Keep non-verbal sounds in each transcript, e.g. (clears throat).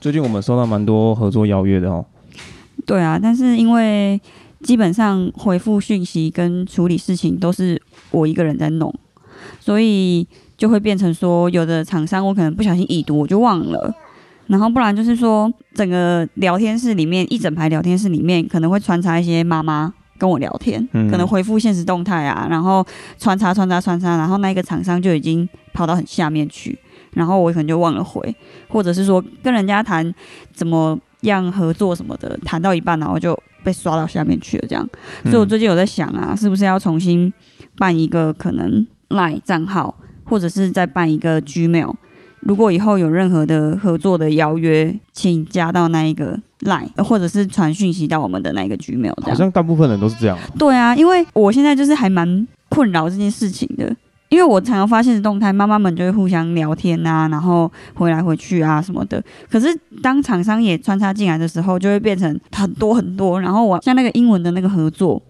最近我们收到蛮多合作邀约的哦。对啊，但是因为基本上回复讯息跟处理事情都是我一个人在弄，所以就会变成说，有的厂商我可能不小心已读，我就忘了。然后不然就是说，整个聊天室里面一整排聊天室里面可能会穿插一些妈妈跟我聊天，嗯、可能回复现实动态啊，然后穿插穿插穿插，然后那个厂商就已经跑到很下面去，然后我可能就忘了回，或者是说跟人家谈怎么样合作什么的，谈到一半然后就被刷到下面去了，这样。所以我最近有在想啊，是不是要重新办一个可能 LINE 账号，或者是再办一个 Gmail。如果以后有任何的合作的邀约，请加到那一个 line，或者是传讯息到我们的那个 Gmail。好像大部分人都是这样。对啊，因为我现在就是还蛮困扰这件事情的，因为我常常发现的动态，妈妈们就会互相聊天啊，然后回来回去啊什么的。可是当厂商也穿插进来的时候，就会变成很多很多。然后我像那个英文的那个合作，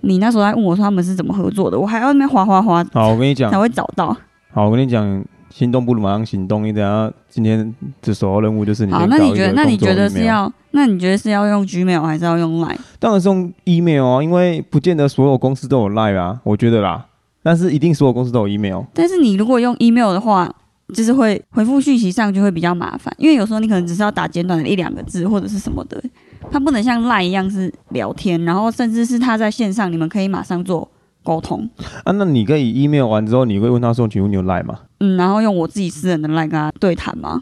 你那时候还问我说他们是怎么合作的，我还要那边划划划。好，我跟你讲，才会找到。好，我跟你讲。心动不如马上行动，你等下今天的首要任务就是你。好，那你觉得那你觉得是要那你觉得是要用 Gmail 还是要用 Line？当然是用 email 啊，因为不见得所有公司都有 Line 啊，我觉得啦。但是一定所有公司都有 email。但是你如果用 email 的话，就是会回复讯息上就会比较麻烦，因为有时候你可能只是要打简短的一两个字或者是什么的，它不能像 Line 一样是聊天，然后甚至是他在线上，你们可以马上做。沟通啊，那你可以 email 完之后，你会问他说：“请问你有 line 吗？”嗯，然后用我自己私人的 line 跟他对谈吗？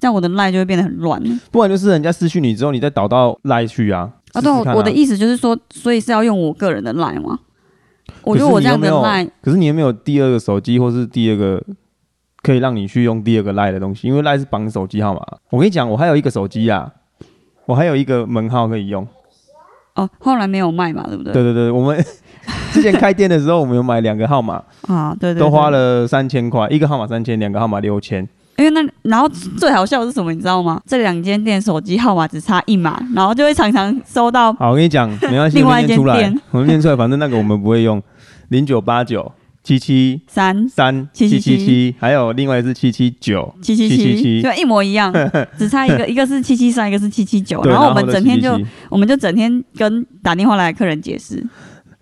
这样我的 line 就会变得很乱。不然就是人家私讯你之后，你再导到 line 去啊。啊，对，我的意思就是说，所以是要用我个人的 line 吗？我觉得我这样的 line，可是你有没有第二个手机，或是第二个可以让你去用第二个 line 的东西？因为 line 是绑手机号码。我跟你讲，我还有一个手机啊，我还有一个门号可以用。哦，后来没有卖嘛，对不对？对对对，我们。(laughs) 之前开店的时候，我们有买两个号码啊，对，对对，都花了三千块，一个号码三千，两个号码六千。因为那然后最好笑的是什么，你知道吗？这两间店手机号码只差一码，然后就会常常收到。好，我跟你讲，没关系，(laughs) 另外一间店，我们念出来，反正那个我们不会用。零九八九七七三三七七七七，还有另外一个是七七九七七七七，就一模一样，(laughs) 只差一个，一个是七七三，一个是七七九。然后我们整天就，我们就整天跟打电话来的客人解释。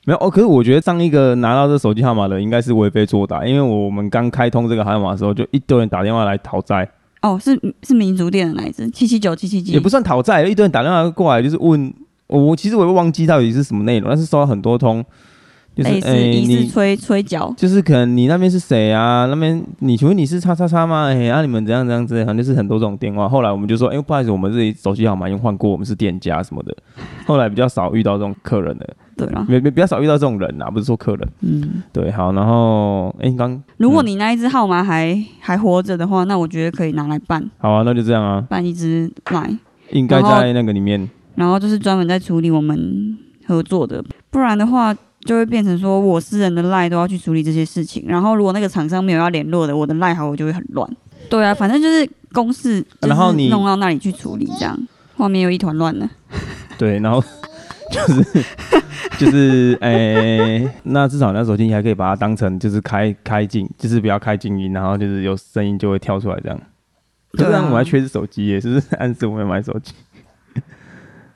没有哦，可是我觉得上一个拿到这手机号码的应该是为非作歹，因为我们刚开通这个号码的时候，就一堆人打电话来讨债。哦，是是民族店的那一支七七九七七七，也不算讨债，一堆人打电话过来就是问我，其实我也忘记到底是什么内容，但是收到很多通。就是哎，你是催催缴，就是可能你那边是谁啊？那边你请问你是叉叉叉吗？哎、欸，啊你们怎样怎样之类，反正就是很多这种电话。后来我们就说，哎、欸，不好意思，我们这里手机号码已经换过，我们是店家什么的。(laughs) 后来比较少遇到这种客人的，对啊，比比较少遇到这种人啊，不是说客人，嗯，对，好，然后哎，刚、欸、如果你那一只号码还还活着的话，那我觉得可以拿来办。好啊，那就这样啊，办一只来，应该在那个里面。然后就是专门在处理我们合作的，不然的话。就会变成说我私人的赖都要去处理这些事情，然后如果那个厂商没有要联络的，我的赖好我就会很乱。对啊，反正就是公事，然后你弄到那里去处理，这样画面又一团乱了。对，然后 (laughs) 就是就是诶、欸，那至少那手机你还可以把它当成就是开开静，就是不要开静音，然后就是有声音就会跳出来这样。对啊，我还缺只手机耶，是不是暗示我们要买手机？(laughs)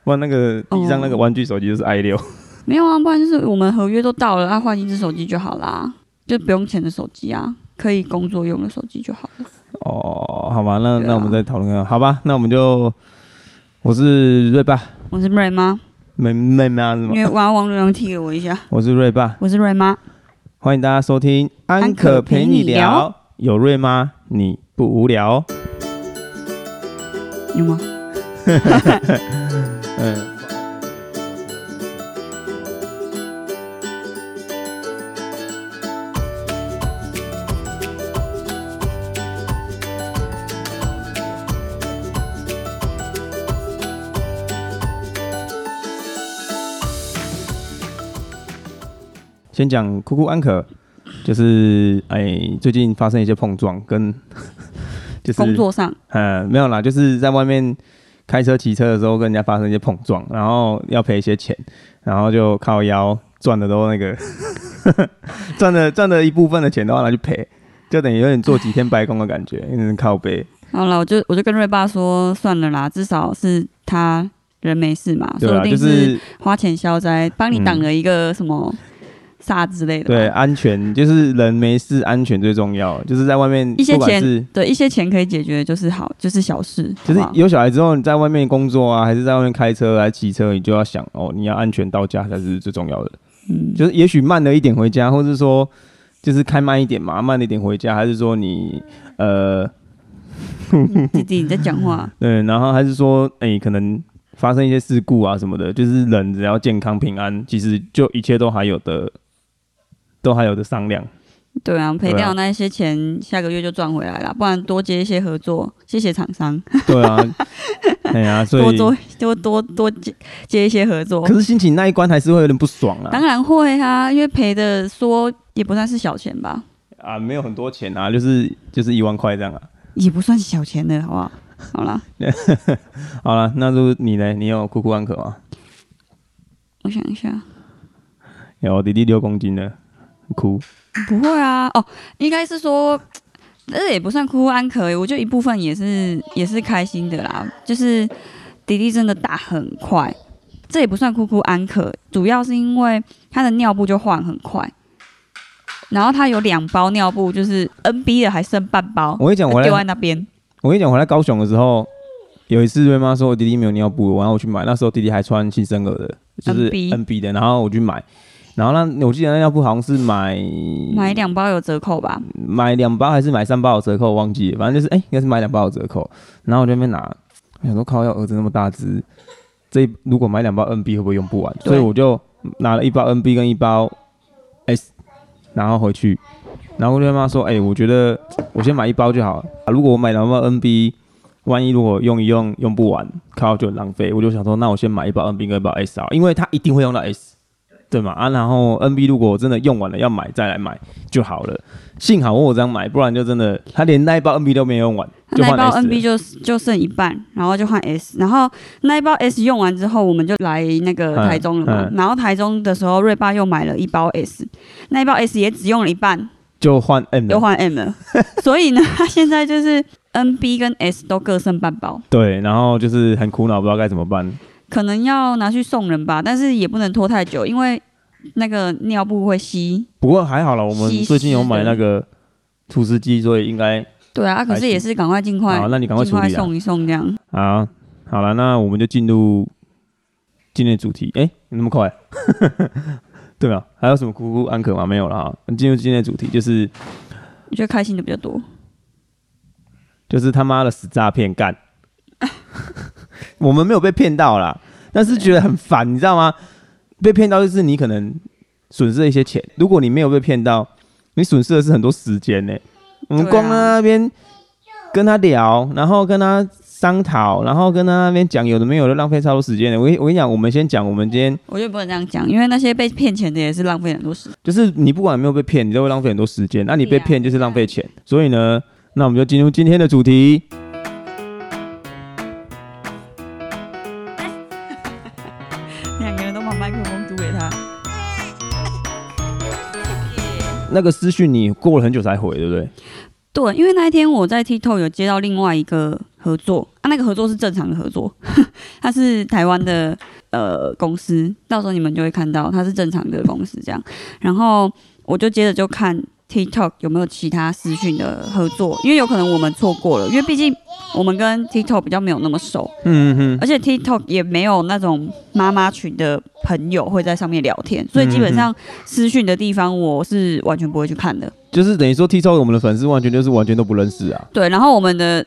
不然那个地上那个玩具手机就是 i 六。没有啊，不然就是我们合约都到了，啊，换一只手机就好啦，就不用钱的手机啊，可以工作用的手机就好了。哦，好吧，那、啊、那我们再讨论看，好吧，那我们就，我是瑞爸，我是瑞妈，妹妹妈是吗？因为王王瑞阳踢给我一下，我是瑞爸，我是瑞妈，欢迎大家收听安可陪你聊，有瑞妈你不无聊，有吗？嗯。(laughs) 先讲酷酷安可，就是哎，最近发生一些碰撞，跟 (laughs) 就是工作上，嗯，没有啦，就是在外面开车、骑车的时候跟人家发生一些碰撞，然后要赔一些钱，然后就靠腰赚的都那个 (laughs) 赚的赚的一部分的钱都要拿去赔，就等于有点做几天白工的感觉，有点靠背。好了，我就我就跟瑞爸说，算了啦，至少是他人没事嘛，说不定是花钱消灾，帮你挡了一个什么。啥之类的，对，安全就是人没事，安全最重要。就是在外面一些钱，对一些钱可以解决，就是好，就是小事。就是有小孩之后，你在外面工作啊，还是在外面开车来骑车，你就要想哦，你要安全到家才是最重要的。嗯，就是也许慢了一点回家，或者说就是开慢一点嘛，慢了一点回家，还是说你呃，弟弟你在讲话。(laughs) 对，然后还是说，哎、欸，可能发生一些事故啊什么的，就是人只要健康平安，其实就一切都还有的。都还有的商量，对啊，赔掉那些钱，下个月就赚回来了，不然多接一些合作，谢谢厂商。对啊，(laughs) 对啊，所以多多多多接接一些合作。可是心情那一关还是会有点不爽啊。当然会啊，因为赔的说也不算是小钱吧？啊，没有很多钱啊，就是就是一万块这样啊，也不算小钱的，好不好？好了，(laughs) 好了，那就你呢？你有哭哭安可吗？我想一下，有弟弟六公斤的。哭？不会啊，哦，应该是说，这也不算哭哭安可，我觉得一部分也是也是开心的啦。就是弟弟真的大很快，这也不算哭哭安可，主要是因为他的尿布就换很快，然后他有两包尿布，就是 NB 的还剩半包。我跟你讲，我丢在那边。我跟你讲，我来高雄的时候，有一次瑞妈说我弟弟没有尿布，然后我去买，那时候弟弟还穿新生儿的，就是 NB 的，然后我去买。然后呢，我记得那尿布好像是买买两包有折扣吧？买两包还是买三包有折扣？我忘记了，反正就是哎，应该是买两包有折扣。然后我就在那边拿，我想说靠，要儿子那么大只，这如果买两包 NB 会不会用不完？所以我就拿了一包 NB 跟一包 S，然后回去，然后我就跟妈说，哎，我觉得我先买一包就好了。如果我买两包 NB，万一如果用一用用不完，靠就很浪费。我就想说，那我先买一包 NB 跟一包 S 啊，因为它一定会用到 S。对嘛啊，然后 NB 如果我真的用完了要买再来买就好了。幸好我有这样买，不然就真的他连那一包 NB 都没用完。那一包 NB 就就剩一半，然后就换 S。然后那一包 S 用完之后，我们就来那个台中了嘛。然后台中的时候，瑞爸又买了一包 S，那一包 S 也只用了一半，就换 M，又换 M 了。所以呢，(laughs) 他现在就是 NB 跟 S 都各剩半包。对，然后就是很苦恼，不知道该怎么办。可能要拿去送人吧，但是也不能拖太久，因为那个尿布会吸。不过还好了，我们最近有买那个除湿机，所以应该对啊。可是也是赶快尽快，好，那你赶快处理，送一送这样。好，好了，那我们就进入今天的主题。哎、欸，你那么快？(laughs) 对啊？还有什么哭哭安可吗？没有了哈。进入今天的主题，就是你觉得开心的比较多，就是他妈的死诈骗干。(laughs) 我们没有被骗到啦，但是觉得很烦，你知道吗？被骗到就是你可能损失了一些钱，如果你没有被骗到，你损失的是很多时间呢、欸。我们光在那边跟他聊，然后跟他商讨，然后跟他那边讲有的没有的，浪费超多时间的。我我跟你讲，我们先讲，我们今天我就不能这样讲，因为那些被骗钱的也是浪费很多时间。就是你不管有没有被骗，你都会浪费很多时间。那你被骗就是浪费钱，所以呢，那我们就进入今天的主题。那个私讯你过了很久才回，对不对？对，因为那一天我在 TikTok 有接到另外一个合作啊，那个合作是正常的合作，(laughs) 他是台湾的呃公司，到时候你们就会看到他是正常的公司这样，然后我就接着就看。TikTok 有没有其他私讯的合作？因为有可能我们错过了，因为毕竟我们跟 TikTok 比较没有那么熟，嗯嗯，而且 TikTok 也没有那种妈妈群的朋友会在上面聊天，所以基本上私讯的地方我是完全不会去看的。就是等于说 TikTok 我们的粉丝完全就是完全都不认识啊。对，然后我们的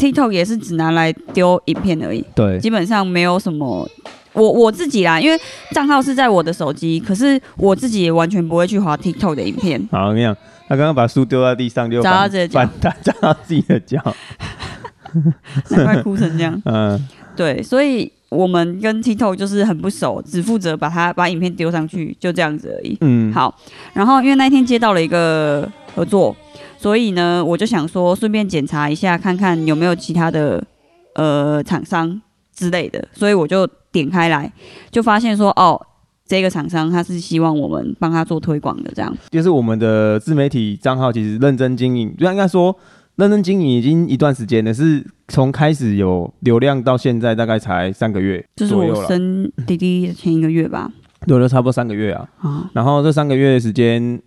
TikTok 也是只拿来丢影片而已，对，基本上没有什么。我我自己啦，因为账号是在我的手机，可是我自己也完全不会去滑 TikTok 的影片。好，我跟你讲，他刚刚把书丢在地上就，就砸到自己的脚，砸到自己的脚，难怪哭成这样。(laughs) 嗯，对，所以我们跟 TikTok 就是很不熟，只负责把它把影片丢上去，就这样子而已。嗯，好，然后因为那天接到了一个合作，所以呢，我就想说顺便检查一下，看看有没有其他的呃厂商之类的，所以我就。点开来就发现说哦，这个厂商他是希望我们帮他做推广的，这样。就是我们的自媒体账号其实认真经营，就应该说认真经营已经一段时间了，是从开始有流量到现在大概才三个月，就是我生弟弟的前一个月吧，有了差不多三个月啊。啊，然后这三个月的时间，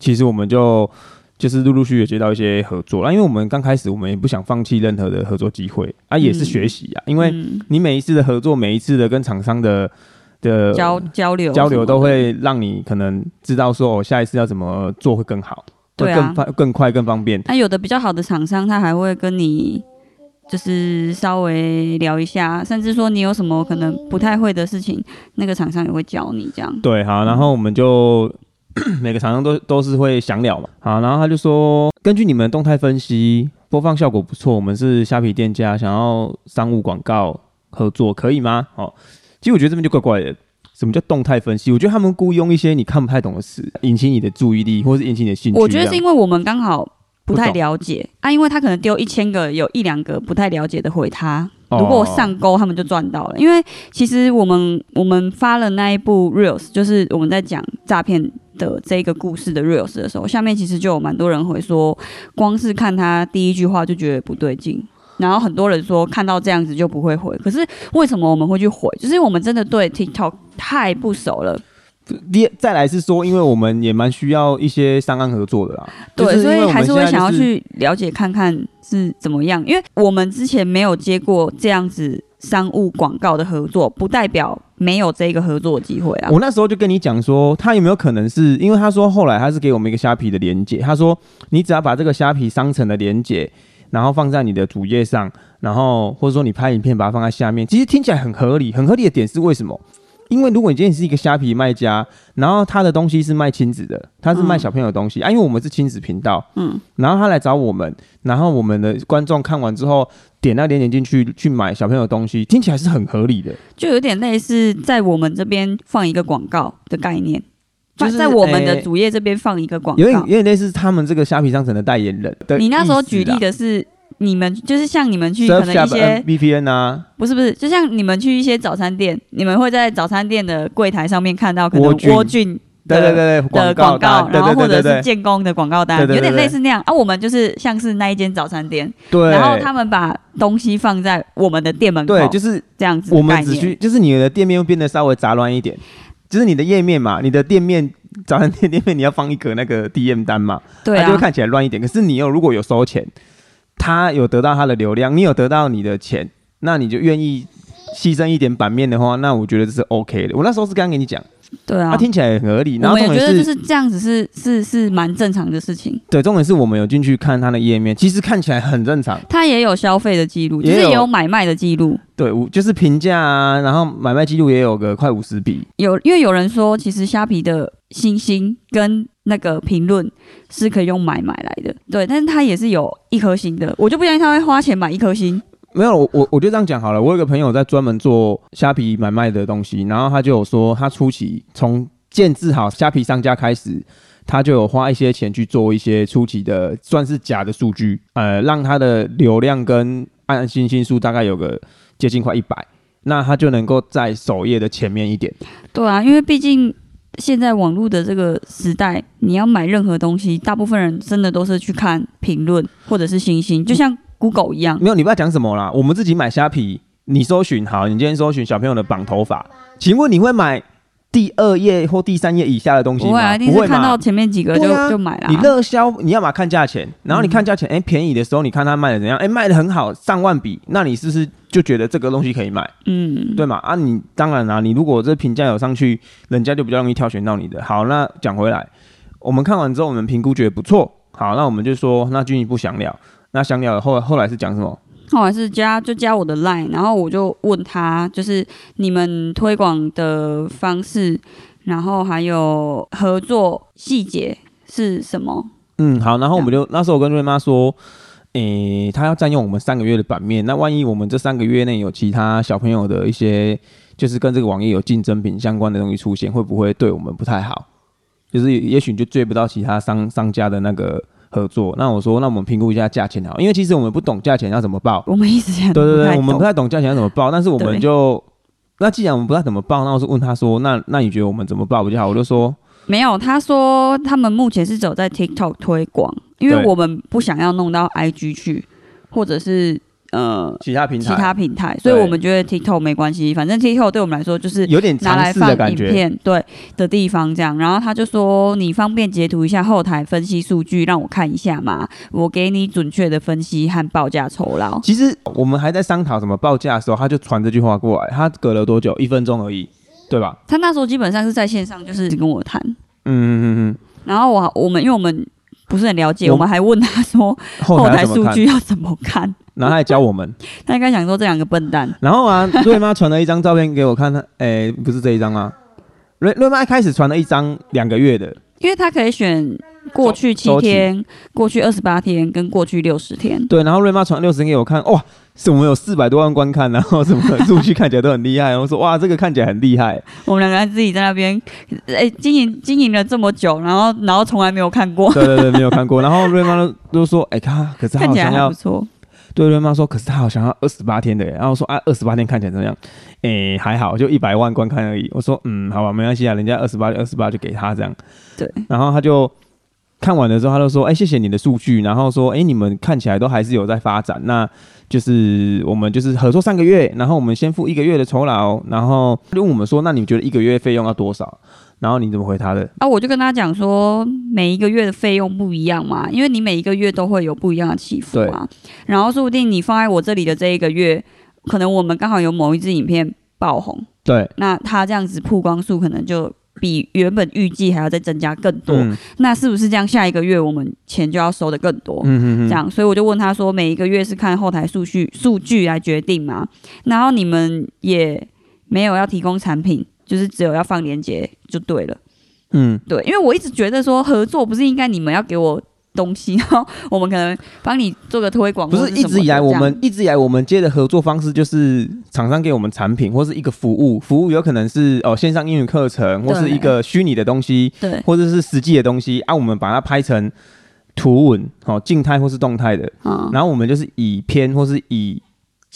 其实我们就就是陆陆续续接到一些合作啦，因为我们刚开始我们也不想放弃任何的合作机会啊，也是学习啊，因为你每一次的合作，每一次的跟厂商的的交交流交流都会让你可能知道说，哦，下一次要怎么做会更好。对啊，更快、更快、更方便。那、啊、有的比较好的厂商，他还会跟你就是稍微聊一下，甚至说你有什么可能不太会的事情，那个厂商也会教你这样。对，好，然后我们就每个厂商都都是会详了嘛。好，然后他就说，根据你们动态分析，播放效果不错，我们是虾皮店家，想要商务广告合作，可以吗？好，其实我觉得这边就怪怪的。什么叫动态分析？我觉得他们故意用一些你看不太懂的词，引起你的注意力，或是引起你的兴趣。我觉得是因为我们刚好不太了解啊，因为他可能丢一千个，有一两个不太了解的回他。如果我上钩，他们就赚到了。因为其实我们我们发了那一部 reels，就是我们在讲诈骗的这个故事的 reels 的时候，下面其实就有蛮多人会说，光是看他第一句话就觉得不对劲。然后很多人说看到这样子就不会回，可是为什么我们会去回？就是我们真的对 TikTok 太不熟了。第再来是说，因为我们也蛮需要一些商案合作的啦。对，就是、所以还是会想要去了解看看是怎么样。因为我们之前没有接过这样子商务广告的合作，不代表没有这个合作机会啊。我那时候就跟你讲说，他有没有可能是因为他说后来他是给我们一个虾皮的连接，他说你只要把这个虾皮商城的连接。然后放在你的主页上，然后或者说你拍影片把它放在下面，其实听起来很合理。很合理的点是为什么？因为如果你今天是一个虾皮卖家，然后他的东西是卖亲子的，他是卖小朋友的东西、嗯、啊，因为我们是亲子频道，嗯，然后他来找我们，然后我们的观众看完之后点那点点进去去买小朋友的东西，听起来是很合理的，就有点类似在我们这边放一个广告的概念。就是在我们的主页这边放一个广告，有点有点类似他们这个虾皮商城的代言人。你那时候举例的是你们，就是像你们去可能一些 VPN 啊，不是不是，就像你们去一些早餐店，你们会在早餐店的柜台上面看到可能郭俊对对对对的广告，然后或者是建工的广告单，有点类似那样啊。我们就是像是那一间早餐店，对，然后他们把东西放在我们的店门口，对，就是这样子。我们只需就是你的店面会变得稍微杂乱一点。就是你的页面嘛，你的店面早餐店店面你要放一个那个 DM 单嘛，对啊，它就会看起来乱一点。可是你又如果有收钱，他有得到他的流量，你有得到你的钱，那你就愿意牺牲一点版面的话，那我觉得这是 OK 的。我那时候是刚刚跟你讲。对啊，他听起来很合理。然后我觉得就是这样子是是是蛮正常的事情。对，重点是我们有进去看他的页面，其实看起来很正常。他也有消费的记录，就是也有买卖的记录。对，就是评价啊，然后买卖记录也有个快五十笔。有，因为有人说，其实虾皮的星星跟那个评论是可以用买买来的。对，但是他也是有一颗星的，我就不相信他会花钱买一颗星。没有，我我我就这样讲好了。我有个朋友在专门做虾皮买卖的东西，然后他就有说，他初期从建制好虾皮商家开始，他就有花一些钱去做一些初期的算是假的数据，呃，让他的流量跟按星星数大概有个接近快一百，那他就能够在首页的前面一点。对啊，因为毕竟现在网络的这个时代，你要买任何东西，大部分人真的都是去看评论或者是星星，就像。Google 一样，没有，你不要讲什么啦。我们自己买虾皮，你搜寻好，你今天搜寻小朋友的绑头发，请问你会买第二页或第三页以下的东西吗？不会啊，不会看到前面几个就、啊、就买了。你热销，你要么看价钱，然后你看价钱，哎、嗯欸，便宜的时候你看它卖的怎样？哎、欸，卖的很好，上万笔，那你是不是就觉得这个东西可以买？嗯，对嘛？啊，你当然啦，你如果这评价有上去，人家就比较容易挑选到你的。好，那讲回来，我们看完之后，我们评估觉得不错，好，那我们就说，那进一步详聊。那详聊后后来是讲什么？后来是加就加我的 line，然后我就问他，就是你们推广的方式，然后还有合作细节是什么？嗯，好，然后我们就那时候我跟瑞妈说，诶、他要占用我们三个月的版面，那万一我们这三个月内有其他小朋友的一些，就是跟这个网页有竞争品相关的东西出现，会不会对我们不太好？就是也许就追不到其他商商家的那个。合作，那我说，那我们评估一下价钱好，因为其实我们不懂价钱要怎么报。我们一直这样，对对对，我们不太懂价钱要怎么报，但是我们就，那既然我们不太怎么报，那我就问他说，那那你觉得我们怎么报比较好？我就说，没有，他说他们目前是走在 TikTok 推广，因为我们不想要弄到 IG 去，或者是。呃，其他平台，其他平台，所以我们觉得 TikTok 没关系，反正 TikTok 对我们来说就是有点拿来放影片，对的地方这样。然后他就说，你方便截图一下后台分析数据，让我看一下嘛，我给你准确的分析和报价酬劳。其实我们还在商讨什么报价的时候，他就传这句话过来，他隔了多久？一分钟而已，对吧？他那时候基本上是在线上，就是跟我谈，嗯嗯嗯嗯。然后我我们因为我们不是很了解，我们还问他说后台数据要怎么看。然后他还教我们，他应该想说这两个笨蛋。然后啊，瑞妈传了一张照片给我看，他诶，不是这一张吗，瑞瑞妈一开始传了一张两个月的，因为他可以选过去七天、过去二十八天跟过去六十天。对，然后瑞妈传六十天给我看，哇，是我们有四百多万观看，然后什么数据看起来都很厉害。我说哇，这个看起来很厉害。我们两个人自己在那边，诶，经营经营了这么久，然后然后从来没有看过。对对对，没有看过。然后瑞妈都都说，哎，看，可是他好像要看起来还不错。对瑞妈说，可是他好像要二十八天的，然后说啊，二十八天看起来怎么样？诶，还好，就一百万观看而已。我说，嗯，好吧，没关系啊，人家二十八，二十八就给他这样。对。然后他就看完的时候，他就说，哎，谢谢你的数据。然后说，哎，你们看起来都还是有在发展，那就是我们就是合作三个月，然后我们先付一个月的酬劳，然后就问我们说，那你们觉得一个月费用要多少？然后你怎么回他的？啊，我就跟他讲说，每一个月的费用不一样嘛，因为你每一个月都会有不一样的起伏嘛。然后说不定你放在我这里的这一个月，可能我们刚好有某一支影片爆红，对，那他这样子曝光数可能就比原本预计还要再增加更多。嗯、那是不是这样？下一个月我们钱就要收的更多？嗯嗯嗯，这样，所以我就问他说，每一个月是看后台数据数据来决定嘛？然后你们也没有要提供产品。就是只有要放链接就对了，嗯，对，因为我一直觉得说合作不是应该你们要给我东西，然后我们可能帮你做个推广。不是一直以来我们一直以来我们接的合作方式就是厂商给我们产品或是一个服务，服务有可能是哦线上英语课程或是一个虚拟的东西，对，或者是实际的东西啊，我们把它拍成图文，哦，静态或是动态的，嗯，然后我们就是以片或是以。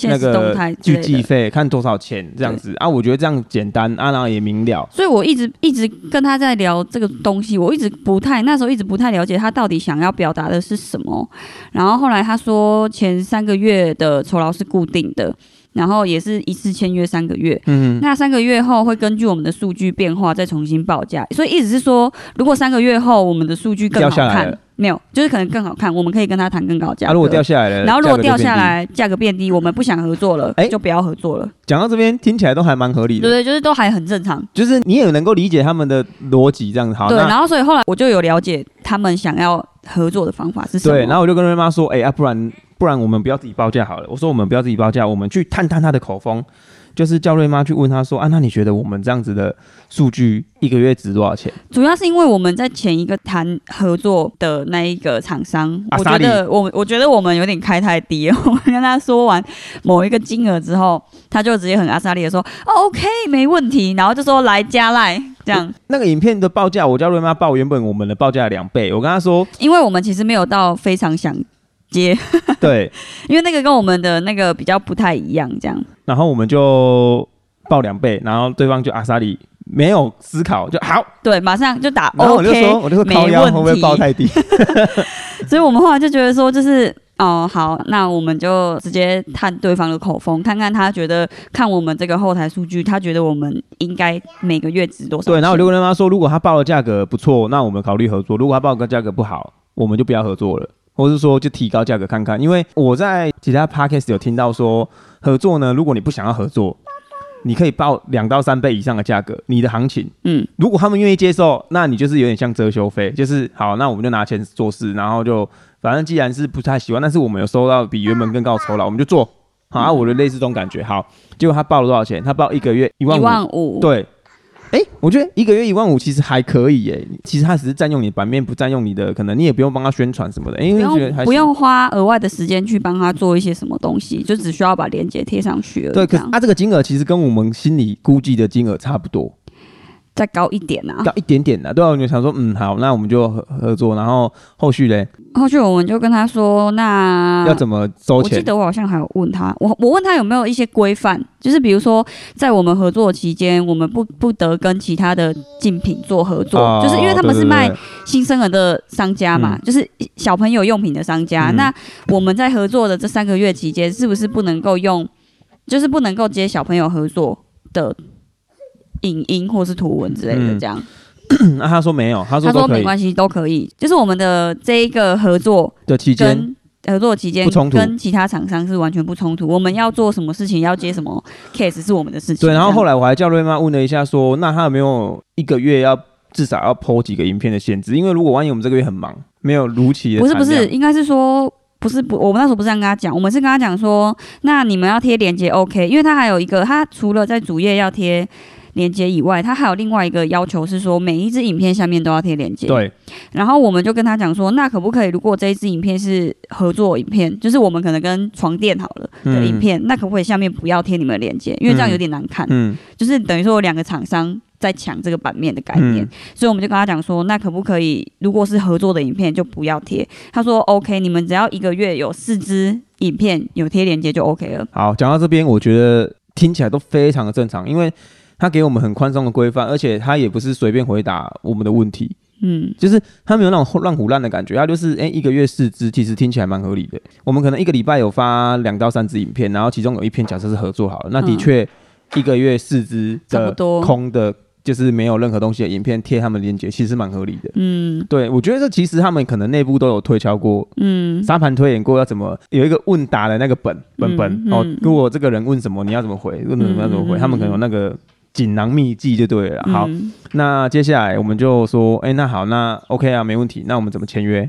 那个去计费看多少钱这样子啊？我觉得这样简单啊，然后也明了。所以我一直一直跟他在聊这个东西，我一直不太那时候一直不太了解他到底想要表达的是什么。然后后来他说前三个月的酬劳是固定的。然后也是一次签约三个月，嗯，那三个月后会根据我们的数据变化再重新报价，所以意思是说，如果三个月后我们的数据更好看，没有，就是可能更好看，我们可以跟他谈更高价。啊，如果掉下来了，然后如果掉下来价格变低，我们不想合作了，哎，就不要合作了。讲到这边听起来都还蛮合理的，对对，就是都还很正常，就是你也能够理解他们的逻辑这样子。好，对，然后所以后来我就有了解他们想要合作的方法是什么。对，然后我就跟瑞妈说，哎啊，不然。不然我们不要自己报价好了。我说我们不要自己报价，我们去探探他的口风，就是叫瑞妈去问他说啊，那你觉得我们这样子的数据一个月值多少钱？主要是因为我们在前一个谈合作的那一个厂商，我觉得我我觉得我们有点开太低了。我们跟他说完某一个金额之后，他就直接很阿萨利的说，哦，OK，没问题，然后就说来加赖这样。那个影片的报价，我叫瑞妈报原本我们的报价两倍。我跟他说，因为我们其实没有到非常想。接对，(laughs) 因为那个跟我们的那个比较不太一样，这样。然后我们就报两倍，然后对方就阿萨里没有思考就好，对，马上就打。然后我就说我就说靠腰会不会报太低？(laughs) (laughs) 所以我们后来就觉得说，就是哦，好，那我们就直接探对方的口风，看看他觉得看我们这个后台数据，他觉得我们应该每个月值多少？对，然后我就跟他说，如果他报的价格不错，那我们考虑合作；如果他报的价格不好，我们就不要合作了。或是说就提高价格看看，因为我在其他 podcast 有听到说合作呢，如果你不想要合作，你可以报两到三倍以上的价格，你的行情，嗯，如果他们愿意接受，那你就是有点像遮羞费，就是好，那我们就拿钱做事，然后就反正既然是不太喜欢，但是我们有收到比原本更高的酬劳，我们就做，好，啊、我的类似这种感觉，好，结果他报了多少钱？他报一个月一万五，一万五，对。哎、欸，我觉得一个月一万五其实还可以耶。其实他只是占用你版面，不占用你的，可能你也不用帮他宣传什么的。因为觉得还不用花额外的时间去帮他做一些什么东西，就只需要把链接贴上去了。对，可是他这个金额其实跟我们心里估计的金额差不多。再高一点啊，高一点点的，对啊，我就想说，嗯，好，那我们就合合作，然后后续嘞，后续我们就跟他说，那要怎么收钱？我记得我好像还有问他，我我问他有没有一些规范，就是比如说在我们合作期间，我们不不得跟其他的竞品做合作，哦、就是因为他们是卖新生儿的商家嘛，就是小朋友用品的商家。嗯、那我们在合作的这三个月期间，是不是不能够用，就是不能够接小朋友合作的？影音或是图文之类的，这样。那、(coughs) 他说没有，他说他说没关系，都可以。就是我们的这一个合作的期间，合作期间不冲突，跟其他厂商是完全不冲突。我们要做什么事情，要接什么 (coughs) case 是我们的事情。对，然后后来我还叫瑞妈问了一下，说那他有没有一个月要至少要 po 几个影片的限制？因为如果万一我们这个月很忙，没有如期的，不是不是，应该是说。不是不，我们那时候不是这样跟他讲，我们是跟他讲说，那你们要贴链接 OK，因为他还有一个，他除了在主页要贴链接以外，他还有另外一个要求是说，每一支影片下面都要贴连接。对。然后我们就跟他讲说，那可不可以，如果这一支影片是合作影片，就是我们可能跟床垫好了的影片，嗯、那可不可以下面不要贴你们的链接，因为这样有点难看。嗯。就是等于说有两个厂商。在抢这个版面的概念，嗯、所以我们就跟他讲说，那可不可以？如果是合作的影片，就不要贴。他说 OK，你们只要一个月有四支影片有贴链接就 OK 了。好，讲到这边，我觉得听起来都非常的正常，因为他给我们很宽松的规范，而且他也不是随便回答我们的问题。嗯，就是他没有那种乱胡乱的感觉，他就是哎、欸，一个月四支，其实听起来蛮合理的。我们可能一个礼拜有发两到三支影片，然后其中有一篇假设是合作好了，那的确一个月四支的空的。就是没有任何东西的影片贴他们链接，其实蛮合理的。嗯，对，我觉得这其实他们可能内部都有推敲过，嗯，沙盘推演过要怎么有一个问答的那个本本本、嗯、哦。如果这个人问什么，你要怎么回？问什么要怎么回？嗯、他们可能有那个锦囊秘籍就对了。好，嗯、那接下来我们就说，哎、欸，那好，那 OK 啊，没问题。那我们怎么签约？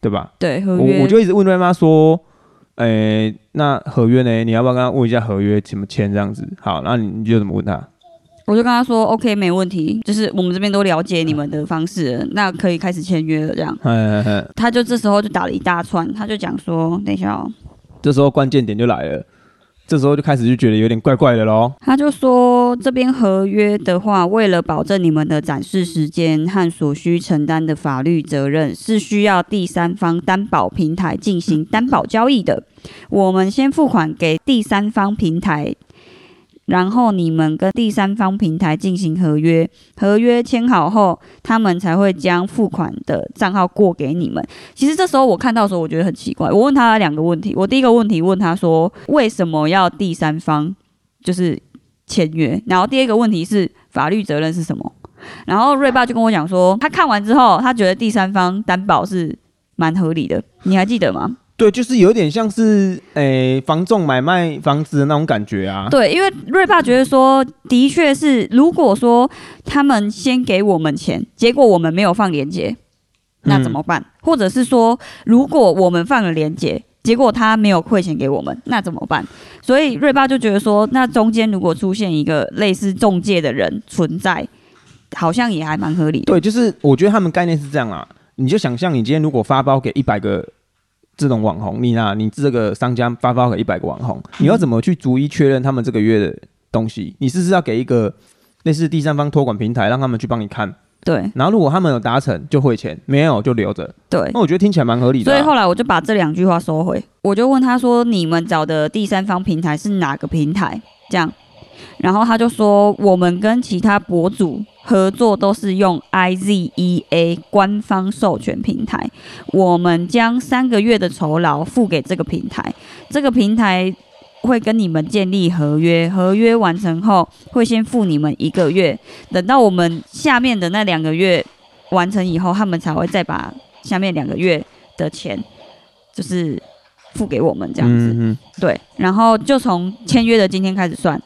对吧？对，合约。我我就一直问瑞妈说，哎、欸，那合约呢？你要不要跟他问一下合约怎么签这样子？好，那你你就怎么问他？我就跟他说：“OK，没问题，就是我们这边都了解你们的方式了，那可以开始签约了。”这样，嘿嘿嘿，他就这时候就打了一大串，他就讲说：“等一下哦。”这时候关键点就来了，这时候就开始就觉得有点怪怪的喽。他就说：“这边合约的话，为了保证你们的展示时间和所需承担的法律责任，是需要第三方担保平台进行担保交易的。我们先付款给第三方平台。”然后你们跟第三方平台进行合约，合约签好后，他们才会将付款的账号过给你们。其实这时候我看到的时候，我觉得很奇怪。我问他两个问题，我第一个问题问他说，为什么要第三方就是签约？然后第二个问题是法律责任是什么？然后瑞爸就跟我讲说，他看完之后，他觉得第三方担保是蛮合理的。你还记得吗？对，就是有点像是诶、欸，房仲买卖房子的那种感觉啊。对，因为瑞爸觉得说，的确是，如果说他们先给我们钱，结果我们没有放连接，那怎么办？嗯、或者是说，如果我们放了连接，结果他没有汇钱给我们，那怎么办？所以瑞爸就觉得说，那中间如果出现一个类似中介的人存在，好像也还蛮合理的。对，就是我觉得他们概念是这样啊，你就想象你今天如果发包给一百个。这种网红，你那，你这个商家发发给一百个网红，你要怎么去逐一确认他们这个月的东西？你是不是要给一个类似第三方托管平台，让他们去帮你看？对。然后如果他们有达成，就汇钱；没有就留着。对。那我觉得听起来蛮合理的啊。所以后来我就把这两句话收回，我就问他说：“你们找的第三方平台是哪个平台？”这样。然后他就说，我们跟其他博主合作都是用 IZEA 官方授权平台，我们将三个月的酬劳付给这个平台，这个平台会跟你们建立合约，合约完成后会先付你们一个月，等到我们下面的那两个月完成以后，他们才会再把下面两个月的钱就是付给我们这样子。嗯、对，然后就从签约的今天开始算。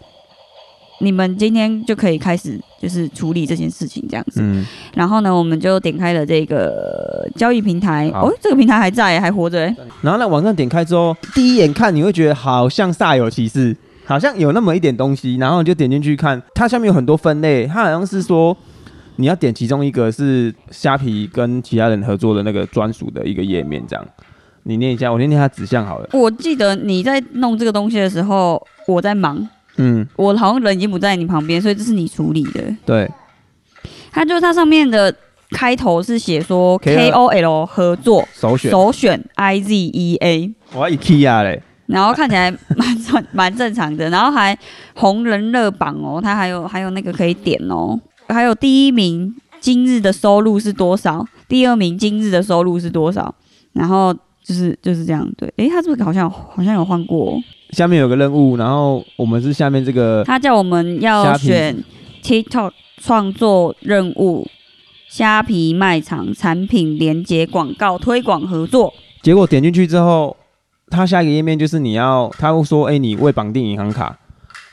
你们今天就可以开始，就是处理这件事情这样子。嗯。然后呢，我们就点开了这个交易平台。好哦，这个平台还在，还活着。然后呢，网站点开之后，第一眼看你会觉得好像煞有其事，好像有那么一点东西。然后你就点进去看，它下面有很多分类。它好像是说，你要点其中一个是虾皮跟其他人合作的那个专属的一个页面，这样。你念一下，我念念它指向好了。我记得你在弄这个东西的时候，我在忙。嗯，我好像人已经不在你旁边，所以这是你处理的。对，它就它上面的开头是写说 K O L 合作首选。首选 I Z E A，我要 IKEA 嘞，然后看起来 (laughs) 蛮正蛮正常的，然后还红人热榜哦，它还有还有那个可以点哦，还有第一名今日的收入是多少，第二名今日的收入是多少，然后就是就是这样对，诶，他是不是好像好像有换过哦？下面有个任务，然后我们是下面这个，他叫我们要选 TikTok 创作任务、虾皮卖场产品连接广告推广合作。结果点进去之后，他下一个页面就是你要，他会说：“哎，你未绑定银行卡。”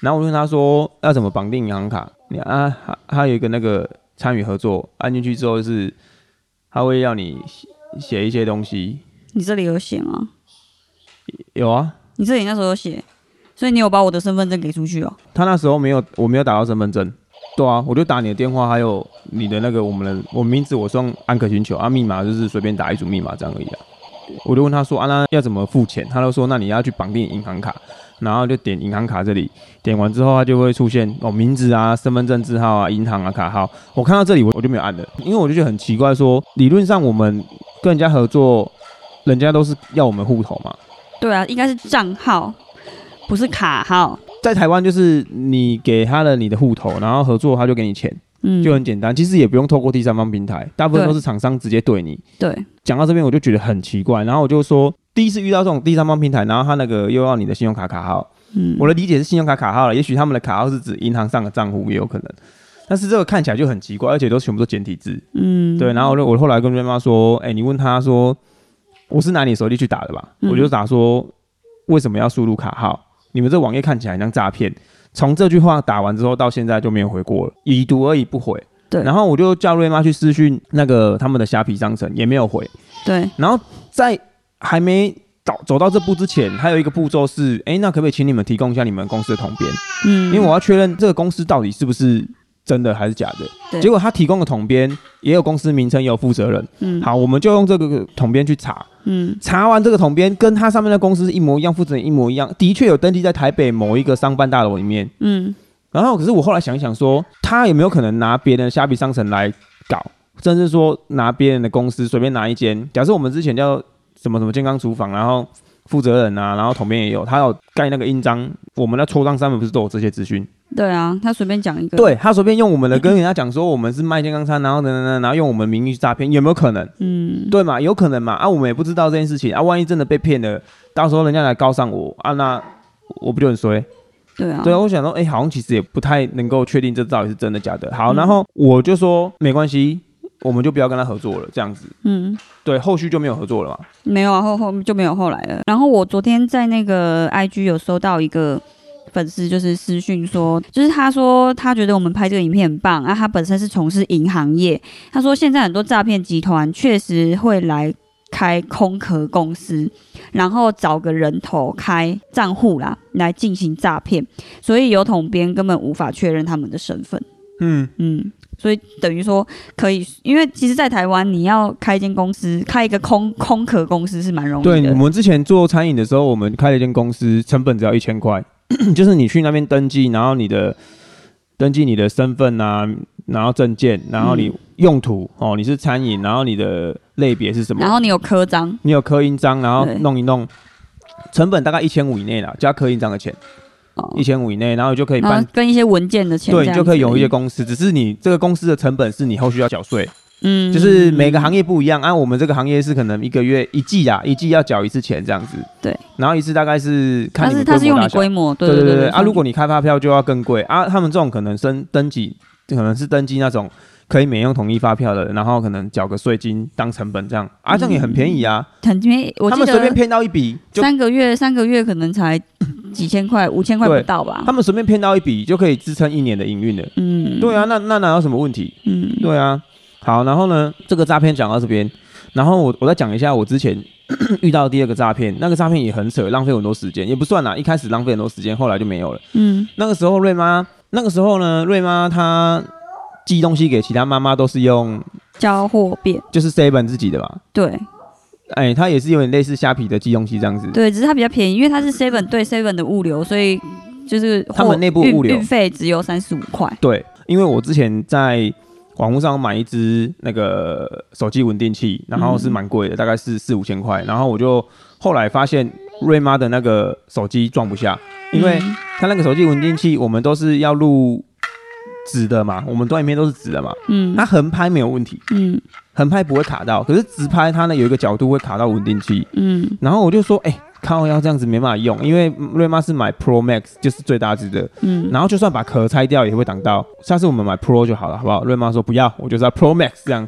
然后我问他说：“要怎么绑定银行卡？”你啊，他他有一个那个参与合作，按进去之后就是他会要你写一些东西。你这里有写吗？有啊。你这里那时候有写，所以你有把我的身份证给出去哦。他那时候没有，我没有打到身份证。对啊，我就打你的电话，还有你的那个我们的我名字，我是用安可寻求啊，密码就是随便打一组密码这样而已啊。我就问他说啊，那要怎么付钱？他就说那你要去绑定银行卡，然后就点银行卡这里，点完之后他就会出现哦名字啊、身份证字号啊、银行啊、卡号。我看到这里我我就没有按了，因为我就觉得很奇怪说，说理论上我们跟人家合作，人家都是要我们户头嘛。对啊，应该是账号，不是卡号。在台湾就是你给他了你的户头，然后合作他就给你钱，嗯，就很简单。其实也不用透过第三方平台，大部分都是厂商直接对你。对，讲到这边我就觉得很奇怪，然后我就说第一次遇到这种第三方平台，然后他那个又要你的信用卡卡号，嗯，我的理解是信用卡卡号了，也许他们的卡号是指银行上的账户也有可能，但是这个看起来就很奇怪，而且都全部都简体字，嗯，对。然后我我后来跟瑞妈说，哎、欸，你问他说。我是拿你手机去打的吧？嗯、我就打说，为什么要输入卡号？你们这网页看起来像诈骗。从这句话打完之后到现在就没有回过了，已读而已不回。对。然后我就叫瑞妈去私讯那个他们的虾皮商城，也没有回。对。然后在还没到走到这步之前，还有一个步骤是，哎、欸，那可不可以请你们提供一下你们公司的统编？嗯。因为我要确认这个公司到底是不是。真的还是假的？对。结果他提供的统编也有公司名称，也有负责人。嗯。好，我们就用这个统编去查。嗯。查完这个统编跟他上面的公司是一模一样，负责人一模一样，的确有登记在台北某一个商办大楼里面。嗯。然后，可是我后来想一想说，他有没有可能拿别人的虾皮商城来搞，甚至说拿别人的公司随便拿一间？假设我们之前叫什么什么健康厨房，然后负责人啊，然后统编也有，他要盖那个印章，我们的抽章上面不是都有这些资讯？对啊，他随便讲一个。对，他随便用我们的跟人家讲说我们是卖健康餐，然后等等等，然后用我们名义去诈骗，有没有可能？嗯，对嘛，有可能嘛？啊，我们也不知道这件事情啊，万一真的被骗了，到时候人家来告上我啊，那我不就很衰？对啊，对啊，我想说，哎、好像其实也不太能够确定这到底是真的假的。好，然后我就说没关系，我们就不要跟他合作了，这样子。嗯，对，后续就没有合作了嘛？没有啊，后后就没有后来了。然后我昨天在那个 IG 有收到一个。粉丝就是私讯说，就是他说他觉得我们拍这个影片很棒啊，他本身是从事银行业，他说现在很多诈骗集团确实会来开空壳公司，然后找个人头开账户啦来进行诈骗，所以有统编根本无法确认他们的身份。嗯嗯，所以等于说可以，因为其实，在台湾你要开一间公司，开一个空空壳公司是蛮容易的。对，我们之前做餐饮的时候，我们开了一间公司，成本只要一千块。(clears throat) 就是你去那边登记，然后你的登记你的身份啊，然后证件，然后你用途、嗯、哦，你是餐饮，然后你的类别是什么？然后你有刻章，你有刻印章，然后弄一弄，成本大概一千五以内啦，加刻印章的钱，一千五以内，然后就可以办跟一些文件的钱，对，你就可以有一些公司，只是你这个公司的成本是你后续要缴税。嗯，就是每个行业不一样，按、啊、我们这个行业是可能一个月一季啊，一季要缴一次钱这样子。对，然后一次大概是看你规模大小。规模，对对对啊，如果你开发票就要更贵啊。他们这种可能登登记，可能是登记那种可以免用统一发票的，然后可能缴个税金当成本这样啊，这样也很便宜啊。很便宜，他们随便骗到一笔，三个月三个月可能才几千块，五千块不到吧。他们随便骗到一笔就可以支撑一年的营运的。嗯，对啊，那那哪有什么问题？嗯，对啊。好，然后呢，这个诈骗讲到这边，然后我我再讲一下我之前 (coughs) 遇到的第二个诈骗，那个诈骗也很扯，浪费很多时间，也不算啦，一开始浪费很多时间，后来就没有了。嗯，那个时候瑞妈，那个时候呢，瑞妈她寄东西给其他妈妈都是用交货便，就是 Seven 自己的吧？对，哎，它也是有点类似虾皮的寄东西这样子。对，只是它比较便宜，因为它是 Seven 对 Seven 的物流，所以就是他们内部物流运费只有三十五块。对，因为我之前在。网络上买一支那个手机稳定器，然后是蛮贵的，大概是四五千块。然后我就后来发现瑞妈的那个手机装不下，因为它那个手机稳定器我们都是要录直的嘛，我们端里面都是直的嘛，嗯，它横拍没有问题，嗯，横拍不会卡到，可是直拍它呢有一个角度会卡到稳定器，嗯，然后我就说，哎、欸。靠，要这样子没办法用，因为瑞妈是买 Pro Max，就是最大只的。嗯，然后就算把壳拆掉也会挡到。下次我们买 Pro 就好了，好不好？瑞妈说不要，我就是要 Pro Max 这样。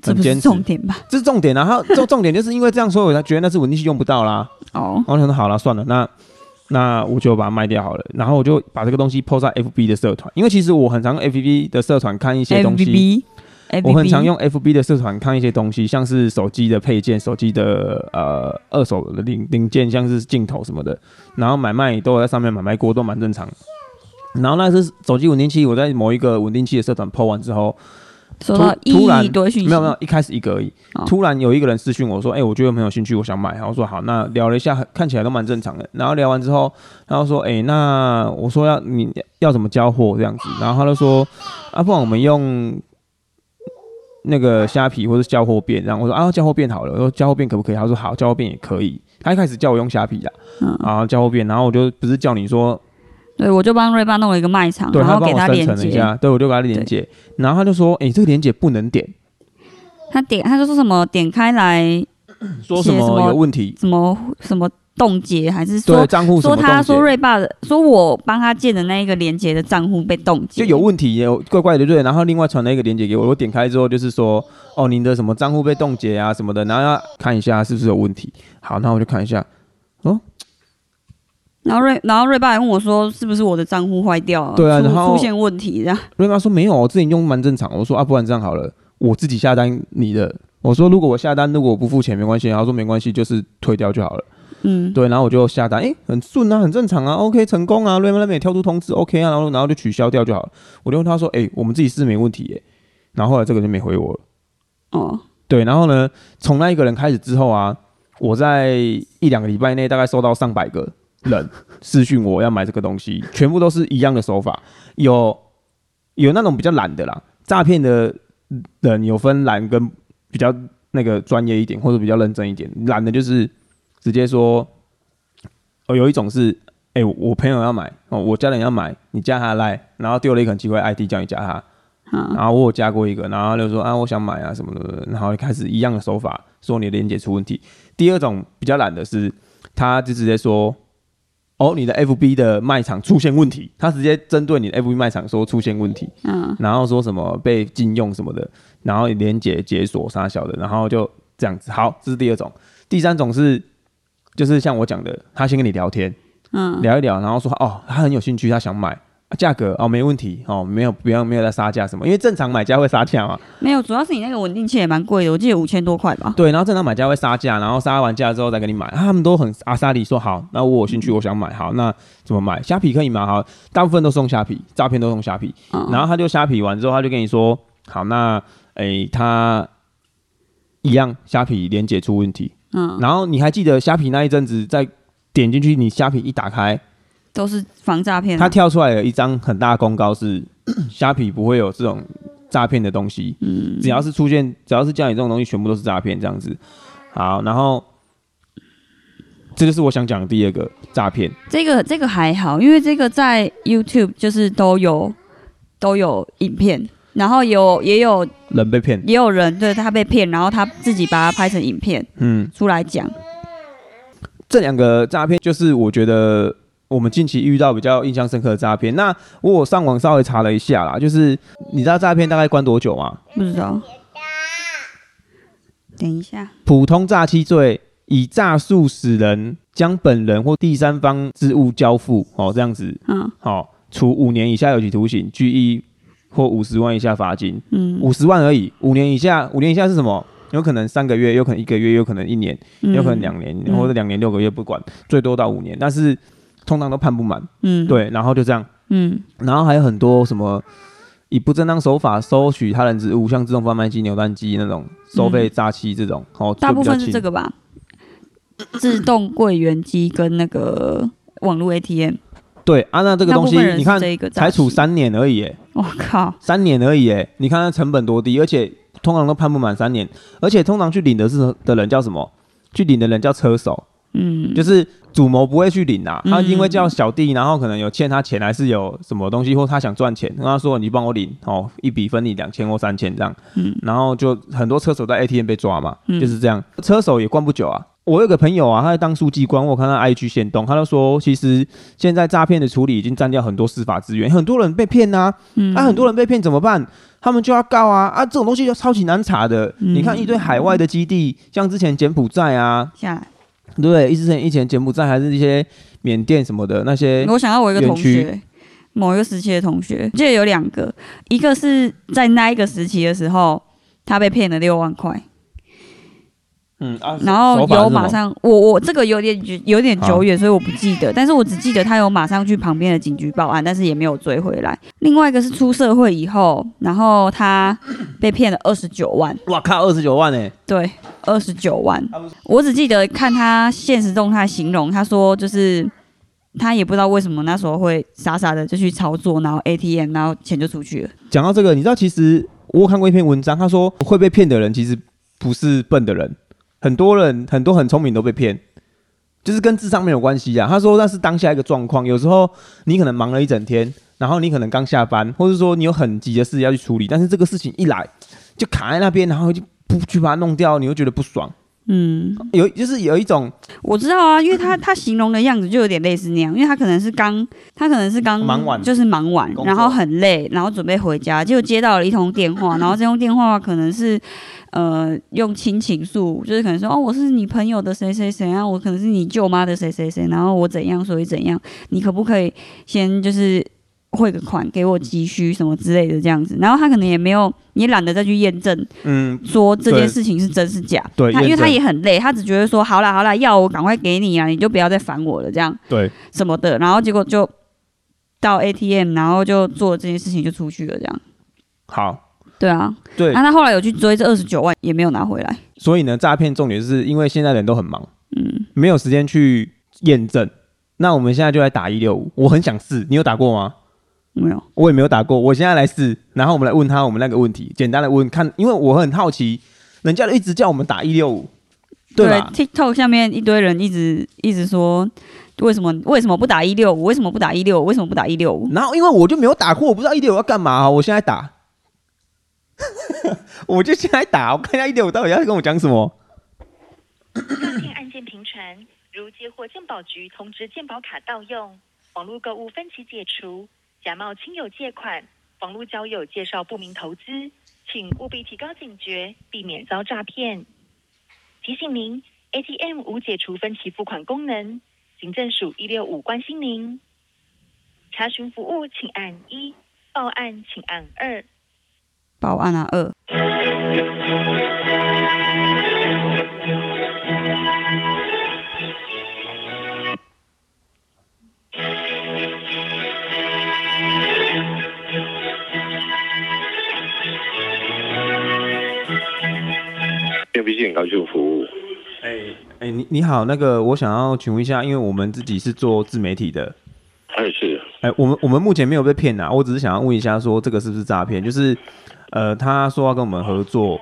这不是重点吧？这是重点，然后重重点就是因为这样，所以我才觉得那是稳定器用不到啦。哦，然后说好了，算了，那那我就把它卖掉好了。然后我就把这个东西 PO 在 FB 的社团，因为其实我很常用 FB 的社团看一些东西。我很常用 FB 的社团看一些东西，像是手机的配件、手机的呃二手的零零件，像是镜头什么的，然后买卖都有在上面买卖过，都蛮正常。然后那是手机稳定器，我在某一个稳定器的社团 po 完之后，突突然没有没有，一开始一个而已，突然有一个人私讯我说：“哎、欸，我觉得很有兴趣，我想买。”然后说：“好，那聊了一下，看起来都蛮正常的。”然后聊完之后，然后说：“哎、欸，那我说要你要怎么交货这样子？”然后他就说：“啊，不然我们用。”那个虾皮或者交货变，然后我说啊，交货变好了，我说交货变可不可以？他说好，交货变也可以。他一开始叫我用虾皮的，嗯，啊，交货变，然后我就不是叫你说，对，我就帮瑞爸弄了一个卖场，然后给他生成一下，对，我就给他连接，然后他就说，哎、欸，这个连接不能点，他点，他就说什么点开来，说什么有问题，什么什么。冻结还是说账户说他说瑞爸的说我帮他建的那一个连接的账户被冻结，就有问题，有怪怪的对。然后另外传了一个连接给我，我点开之后就是说哦，您的什么账户被冻结啊什么的，然后要看一下是不是有问题。好，那我就看一下哦。然后瑞然后瑞爸还问我说是不是我的账户坏掉了？对啊，然后出现问题这样。瑞爸说没有，我自己用蛮正常。我说啊，不然这样好了，我自己下单你的。我说如果我下单，如果我不付钱没关系。然后说没关系，就是退掉就好了。嗯，对，然后我就下单，哎、欸，很顺啊，很正常啊，OK，成功啊，瑞妈那边也跳出通知，OK 啊，然后然后就取消掉就好了。我就问他说，哎、欸，我们自己是没问题耶，然后后来这个就没回我了。哦，对，然后呢，从那一个人开始之后啊，我在一两个礼拜内大概收到上百个人 (laughs) 私讯我要买这个东西，全部都是一样的手法，有有那种比较懒的啦，诈骗的人有分懒跟比较那个专业一点或者比较认真一点，懒的就是。直接说，哦，有一种是，哎、欸，我朋友要买，哦，我家人要买，你加他来，然后丢了一个很奇怪 ID 叫你加他，嗯、然后我有加过一个，然后就说啊，我想买啊什么的，然后开始一样的手法，说你的连接出问题。第二种比较懒的是，他就直接说，哦，你的 FB 的卖场出现问题，他直接针对你的 FB 卖场说出现问题，嗯，然后说什么被禁用什么的，然后连接解锁啥小的，然后就这样子。好，这是第二种，第三种是。就是像我讲的，他先跟你聊天，嗯，聊一聊，然后说哦，他很有兴趣，他想买，价、啊、格哦没问题哦，没有不要没有在杀价什么，因为正常买家会杀价嘛。没有，主要是你那个稳定器也蛮贵的，我记得五千多块吧。对，然后正常买家会杀价，然后杀完价之后再给你买，他们都很阿莎里说好，那我有兴趣，我想买，好，那怎么买？虾皮可以吗？好，大部分都是用虾皮，诈骗都用虾皮，嗯、然后他就虾皮完之后，他就跟你说好，那诶、欸、他一样虾皮连接出问题。嗯，然后你还记得虾皮那一阵子，在点进去，你虾皮一打开，都是防诈骗。它跳出来有一张很大的公告，是 (clears throat) 虾皮不会有这种诈骗的东西。嗯，只要是出现，只要是叫你这种东西，全部都是诈骗这样子。好，然后这就是我想讲的第二个诈骗。这个这个还好，因为这个在 YouTube 就是都有都有影片。然后有也有人被骗，也有人对他被骗，然后他自己把它拍成影片，嗯，出来讲。这两个诈骗就是我觉得我们近期遇到比较印象深刻的诈骗。那我上网稍微查了一下啦，就是你知道诈骗大概关多久吗？不知道。等一下。普通诈欺罪，以诈术使人将本人或第三方之物交付，哦，这样子，嗯，好、哦，处五年以下有期徒刑，拘役。或五十万以下罚金，嗯，五十万而已。五年以下，五年以下是什么？有可能三个月，有可能一个月，有可能一年，嗯、有可能两年，嗯、或者两年六个月，不管，最多到五年。但是通常都判不满，嗯，对。然后就这样，嗯，然后还有很多什么以不正当手法收取他人之物，像自动贩卖机、扭蛋机那种收费诈欺这种，哦、嗯，大部分是这个吧？自动柜员机跟那个网络 ATM。对啊，那这个东西你看才处三年而已，我靠，三年而已哎！你看它成本多低，而且通常都判不满三年，而且通常去领的是的人叫什么？去领的人叫车手，嗯，就是主谋不会去领啊，他因为叫小弟，然后可能有欠他钱，还是有什么东西，或他想赚钱，跟他说你帮我领哦，一笔分你两千或三千这样，嗯，然后就很多车手在 ATM 被抓嘛，就是这样，车手也关不久啊。我有个朋友啊，他在当书记官，我看他 IG 限动，他就说，其实现在诈骗的处理已经占掉很多司法资源，很多人被骗呐、啊，嗯，啊，很多人被骗怎么办？他们就要告啊，啊，这种东西就超级难查的。嗯、你看一堆海外的基地，像之前柬埔寨啊，下对，之前以前柬埔寨还是一些缅甸什么的那些。我想要我一个同学，某一个时期的同学，记得有两个，一个是在那一个时期的时候，他被骗了六万块。嗯啊，然后有马上，我我这个有点有点久远，所以我不记得，但是我只记得他有马上去旁边的警局报案，但是也没有追回来。另外一个是出社会以后，然后他被骗了二十九万。哇靠，二十九万呢？对，二十九万。我只记得看他现实动态形容，他说就是他也不知道为什么那时候会傻傻的就去操作，然后 ATM，然后钱就出去了。讲到这个，你知道其实我有看过一篇文章，他说会被骗的人其实不是笨的人。很多人很多很聪明都被骗，就是跟智商没有关系啊。他说那是当下一个状况，有时候你可能忙了一整天，然后你可能刚下班，或者说你有很急的事要去处理，但是这个事情一来就卡在那边，然后就不去把它弄掉，你又觉得不爽。嗯，有就是有一种我知道啊，因为他 (clears throat) 他形容的样子就有点类似那样，因为他可能是刚他可能是刚忙完，就是忙完，然后很累，然后准备回家，结果接到了一通电话，(laughs) 然后这通电话可能是。呃，用亲情诉，就是可能说，哦，我是你朋友的谁谁谁啊，我可能是你舅妈的谁谁谁，然后我怎样，所以怎样，你可不可以先就是汇个款给我急需什么之类的这样子，然后他可能也没有，也懒得再去验证，嗯，说这件事情是真是假，对，他因为他也很累，他只觉得说，好啦好啦，要我赶快给你啊，你就不要再烦我了，这样，对，什么的，然后结果就到 ATM，然后就做这件事情就出去了，这样，好。对啊，对，那、他后来有去追这二十九万，也没有拿回来。所以呢，诈骗重点是因为现在人都很忙，嗯，没有时间去验证。那我们现在就来打一六五，我很想试，你有打过吗？没有，我也没有打过。我现在来试，然后我们来问他我们那个问题，简单的问看，因为我很好奇，人家一直叫我们打一六五，对吧？TikTok 下面一堆人一直一直说，为什么为什么不打一六五？为什么不打一六五？为什么不打一六五？然后因为我就没有打过，我不知道一六五要干嘛，我现在打。(laughs) 我就现在打，我看一下一六五到底要跟我讲什么。诈骗案件频传，如接获鉴宝局通知鉴宝卡盗用、网络购物分期解除、假冒亲友借款、网络交友介绍不明投资，请务必提高警觉，避免遭诈骗。提醒您，ATM 无解除分期付款功能，行政署一六五关心您。查询服务请按一，报案请按二。报案啊！二。电比很高就服务。哎哎，你你好，那个我想要请问一下，因为我们自己是做自媒体的。哎是。哎，我们我们目前没有被骗啊，我只是想要问一下，说这个是不是诈骗？就是。呃，他说要跟我们合作，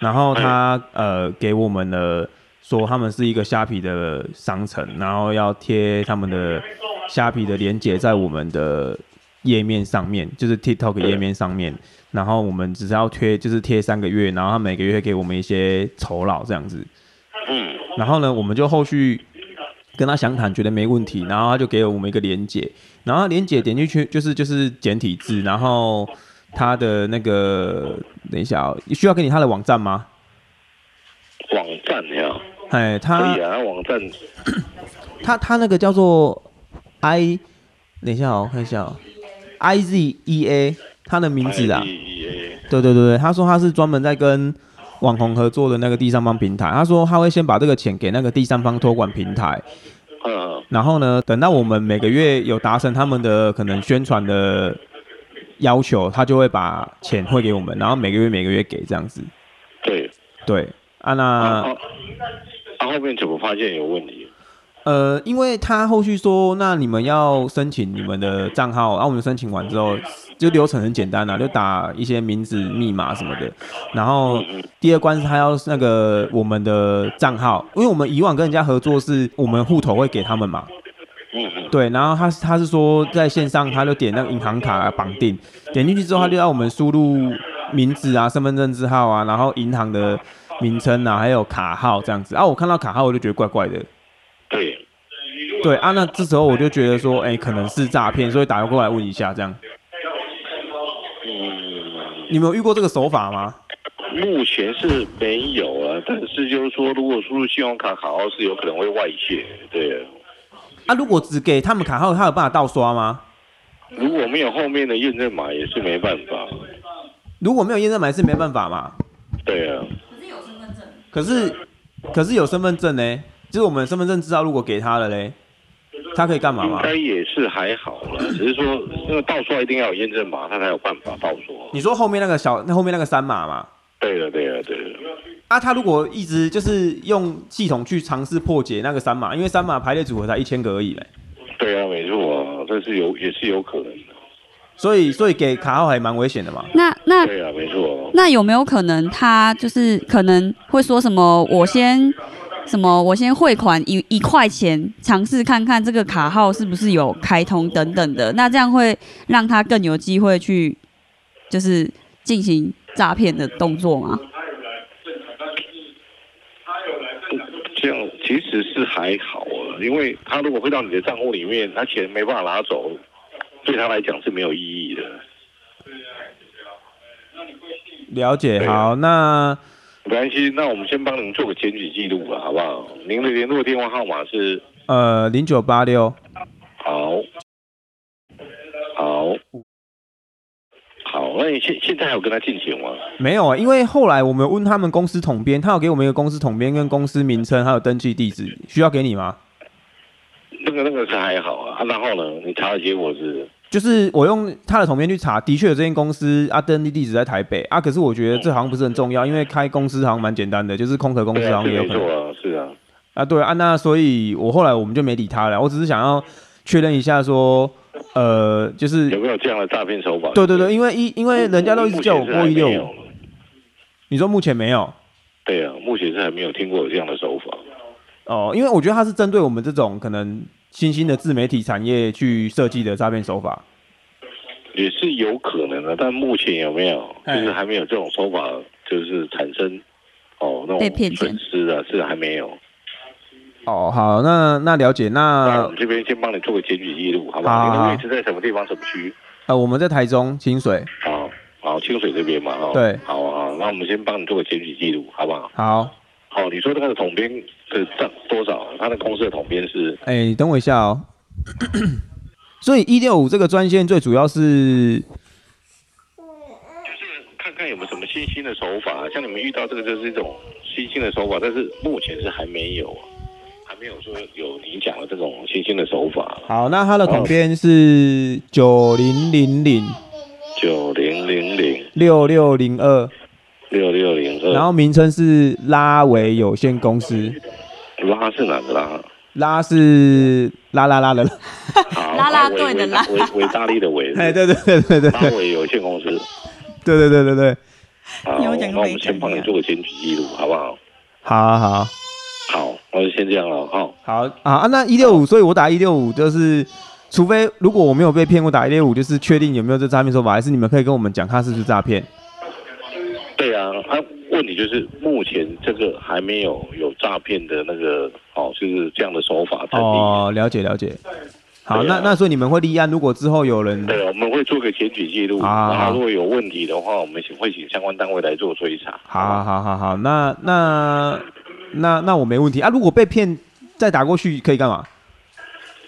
然后他呃给我们了说他们是一个虾皮的商城，然后要贴他们的虾皮的链接在我们的页面上面，就是 TikTok 页面上面，然后我们只是要贴，就是贴三个月，然后他每个月给我们一些酬劳这样子。嗯，然后呢，我们就后续跟他详谈，觉得没问题，然后他就给了我们一个连接，然后连接点进去就是就是简体字，然后。他的那个，等一下哦，你需要给你他的网站吗？网站呀，哎，他可以啊，网站，他他那个叫做 I，等一下哦，看一下哦，I Z E A，他的名字啊 E 对对对对，他说他是专门在跟网红合作的那个第三方平台，他说他会先把这个钱给那个第三方托管平台，嗯，然后呢，等到我们每个月有达成他们的可能宣传的。要求他就会把钱汇给我们，然后每个月每个月给这样子。对对啊，那啊，啊后面怎么发现有问题？呃，因为他后续说，那你们要申请你们的账号，然后我们申请完之后，就流程很简单啊，就打一些名字、密码什么的。然后第二关是他要那个我们的账号，因为我们以往跟人家合作，是我们户头会给他们嘛。对，然后他他是说在线上，他就点那个银行卡绑定，点进去之后，他就要我们输入名字啊、身份证字号啊，然后银行的名称啊，还有卡号这样子。啊，我看到卡号我就觉得怪怪的。对，啊，那这时候我就觉得说，哎、欸，可能是诈骗，所以打过来问一下这样。嗯，你们有遇过这个手法吗？目前是没有啊，但是就是说，如果输入信用卡卡号是有可能会外泄，对。啊，如果只给他们卡号，他有办法盗刷吗？如果没有后面的验证码，也是没办法。如果没有验证码，是没办法嘛？对啊。可是有身份证。可是，可是有身份证呢？就是我们身份证知道，如果给他了嘞，他可以干嘛吗？应该也是还好啦，(coughs) 只是说那个盗刷一定要有验证码，他才有办法盗刷。你说后面那个小，那后面那个三码嘛？对了，对了，对了。啊，他如果一直就是用系统去尝试破解那个三码，因为三码排列组合才一千个而已嘞。对啊，没错啊，这是有也是有可能的。所以，所以给卡号还蛮危险的嘛。那那对啊，没错。那有没有可能他就是可能会说什么？我先。什么？我先汇款一一块钱，尝试看看这个卡号是不是有开通等等的。那这样会让他更有机会去，就是进行诈骗的动作吗？这样其实是还好啊，因为他如果汇到你的账户里面，他钱没办法拿走，对他来讲是没有意义的。了解，好，那。没关系，那我们先帮您做个检举记录吧，好不好？您的联络电话号码是呃零九八六。好，好，好。那你现现在还有跟他进行吗？没有啊，因为后来我们问他们公司统编，他有给我们一个公司统编跟公司名称还有登记地址，需要给你吗？那个那个是还好啊，啊然后呢？你查的结果是？就是我用他的统编去查，的确有这间公司啊，登记地址在台北啊。可是我觉得这好像不是很重要，因为开公司好像蛮简单的，就是空壳公司好像也有可能。没错啊，是啊。啊，对啊，那所以我后来我们就没理他了。我只是想要确认一下，说，呃，就是有没有这样的诈骗手法？对对对，因为一因为人家都一直叫我拨一六五。你说目前没有？对啊，目前是还没有听过有这样的手法。哦，因为我觉得他是针对我们这种可能。新兴的自媒体产业去设计的诈骗手法，也是有可能的，但目前有没有，就是还没有这种手法，就是产生哦那种损失的，是还没有。哦，好，那那了解，那，我们这边先帮你做个检举记录，好不好？你的位置在什么地方？什么区？呃，我们在台中清水。好，好，清水这边嘛，哦。对。好啊，那我们先帮你做个检举记录，好不好？好。好，你说那个统编的账多少？他的公司的统编是？哎、欸，等我一下哦。所以一六五这个专线最主要是，就是看看有没有什么新兴的手法，像你们遇到这个就是一种新兴的手法，但是目前是还没有，还没有说有你讲的这种新兴的手法。好，那他的统编是九零零零九零零零六六零二。六六零二，然后名称是拉维有限公司。拉是哪个拉？拉是拉拉拉的拉。拉拉队的拉。维维大力的维。(laughs) 哎，对对对对对。拉维有限公司。对对对对对。好，那我们先帮你做个检举记录，好不好？好好好。好，那就先这样了，好。好啊，那一六五，所以我打一六五，就是除非如果我没有被骗，我打一六五就是确定有没有这诈骗手法，还是你们可以跟我们讲他是不是诈骗？他、啊、问题就是目前这个还没有有诈骗的那个哦，就是这样的手法哦，了解了解。好，啊、那那所以你们会立案，如果之后有人对，我们会做个检举记录啊。然后如果有问题的话，我们会请相关单位来做追查。好，好，好，好，那那那那我没问题啊。如果被骗再打过去可以干嘛？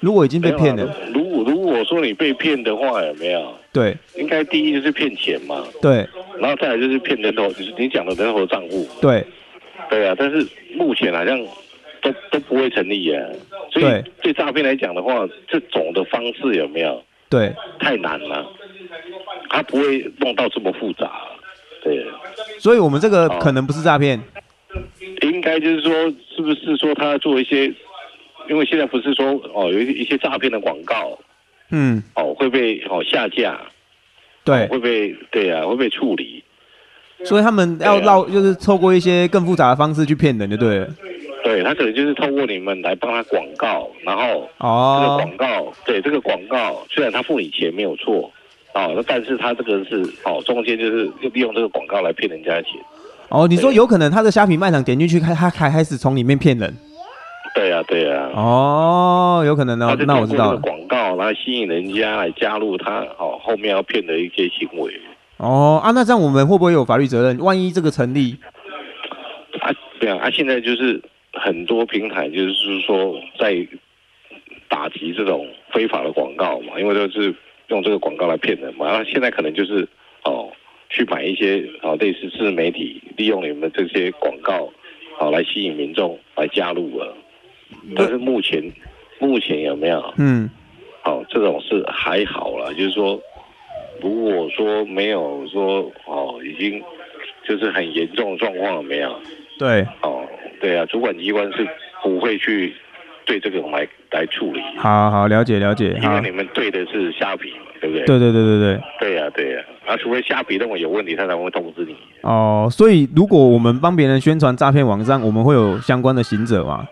如果已经被骗了，如果如果说你被骗的话，有没有？对，应该第一就是骗钱嘛。对。然后再来就是骗人头，就是你讲的人头账户。对，对啊，但是目前好像都都不会成立啊。所以对诈骗来讲的话，这种的方式有没有？对，太难了，他不会弄到这么复杂。对，所以我们这个可能不是诈骗。应该就是说，是不是说他做一些因为现在不是说哦，有一一些诈骗的广告，嗯，哦会被哦下架，对，会被对啊会被处理，所以他们要绕，啊、就是透过一些更复杂的方式去骗人，就对了。对他可能就是透过你们来帮他广告，然后哦，这个广告，对这个广告，虽然他付你钱没有错，哦，那但是他这个是哦中间就是利用这个广告来骗人家的钱。哦，你说有可能他的虾皮卖场点进去开，他开开始从里面骗人。对呀、啊，对呀、啊。哦，有可能呢。那我知道了。广告，然后吸引人家来加入他，哦，后面要骗的一些行为。哦啊，那这样我们会不会有法律责任？万一这个成立？啊，对啊，啊，现在就是很多平台就是说在打击这种非法的广告嘛，因为都是用这个广告来骗人嘛。然后现在可能就是哦。去买一些啊，类似自媒体，利用你们这些广告，好来吸引民众来加入了。但是目前，目前有没有？嗯，好，这种是还好了，就是说，如果说没有说哦，已经就是很严重的状况了没有？对，哦，对啊，主管机关是不会去对这个来来处理。好好了解了解，因为你们对的是虾皮。对不对？对对对对对。对呀、啊、对呀、啊，啊，除非虾皮认为有问题，他才会通知你。哦，所以如果我们帮别人宣传诈骗网站，我们会有相关的行者吗？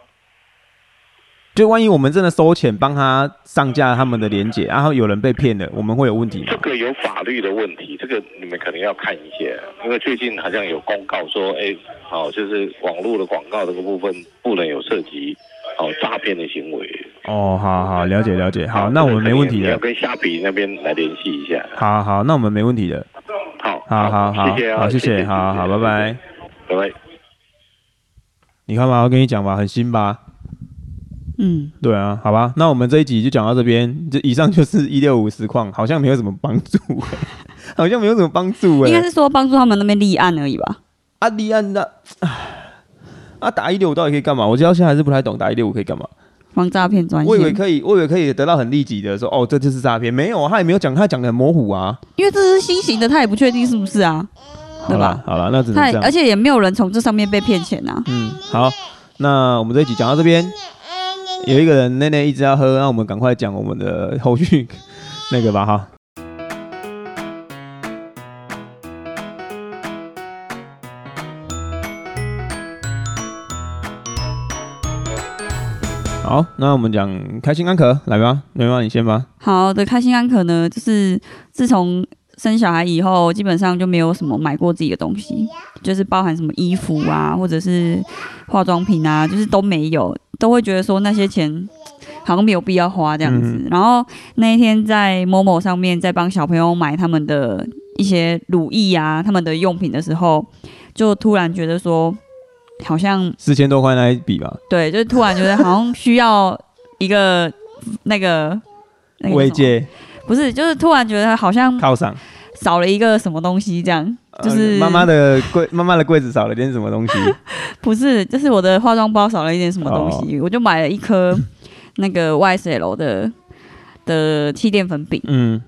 就万一我们真的收钱帮他上架他们的链接，然后有人被骗了，我们会有问题吗？这个有法律的问题，这个你们可能要看一下，因为最近好像有公告说，哎，好，就是网络的广告这个部分不能有涉及。哦，诈骗的行为。哦，好好了解了解，好，那我们没问题的。要跟虾皮那边来联系一下。好好，那我们没问题的。好，好好好，谢谢、啊、好，谢谢好好，拜拜，拜拜。你看吧，我跟你讲吧，很新吧？嗯，对啊，好吧，那我们这一集就讲到这边，这以上就是 (laughs) 一六五实况，好像没有什么帮助，(laughs) 好像没有什么帮助哎。应该是说帮助他们那边立案而已吧？啊，立案的。啊，打一六五到底可以干嘛？我到现在还是不太懂，打一六五可以干嘛？防诈骗专线。我以为可以，我以为可以得到很立即的说，哦，这就是诈骗。没有，他也没有讲，他讲的很模糊啊。因为这是新型的，他也不确定是不是啊，对吧？好了，那只能这样。而且也没有人从这上面被骗钱啊。嗯，好，那我们这一集讲到这边，有一个人内内一直要喝，那我们赶快讲我们的后续那个吧，哈。好，那我们讲开心安可来吧，没办法，你先吧。好的，开心安可呢，就是自从生小孩以后，基本上就没有什么买过自己的东西，就是包含什么衣服啊，或者是化妆品啊，就是都没有，都会觉得说那些钱好像没有必要花这样子。嗯、然后那一天在 Momo 上面在帮小朋友买他们的一些乳液啊，他们的用品的时候，就突然觉得说。好像四千多块那一笔吧，对，就是突然觉得好像需要一个那个慰藉，不是，就是突然觉得好像犒赏少了一个什么东西，这样就是妈妈、呃、的柜，(laughs) 妈妈的柜子少了点什么东西，(laughs) 不是，就是我的化妆包少了一点什么东西，哦、我就买了一颗那个 YSL 的的气垫粉饼，嗯，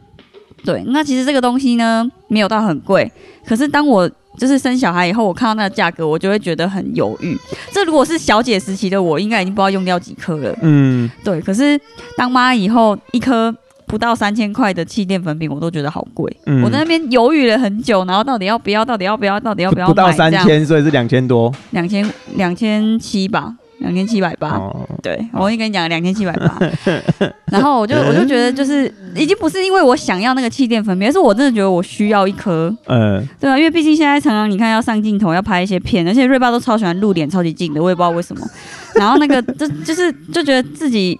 对，那其实这个东西呢没有到很贵，可是当我就是生小孩以后，我看到那个价格，我就会觉得很犹豫。这如果是小姐时期的我，应该已经不知道用掉几颗了。嗯，对。可是当妈以后，一颗不到三千块的气垫粉饼，我都觉得好贵。嗯，我在那边犹豫了很久，然后到底要不要？到底要不要？到底要不要？不到三千，所以是两千多。两千两千七吧。两千七百八，对，我已经跟你讲两千七百八，(laughs) 然后我就我就觉得就是已经不是因为我想要那个气垫粉饼，而是我真的觉得我需要一颗，嗯，对啊，因为毕竟现在常常你看要上镜头要拍一些片，而且瑞爸都超喜欢露脸超级近的，我也不知道为什么，然后那个就就是就觉得自己。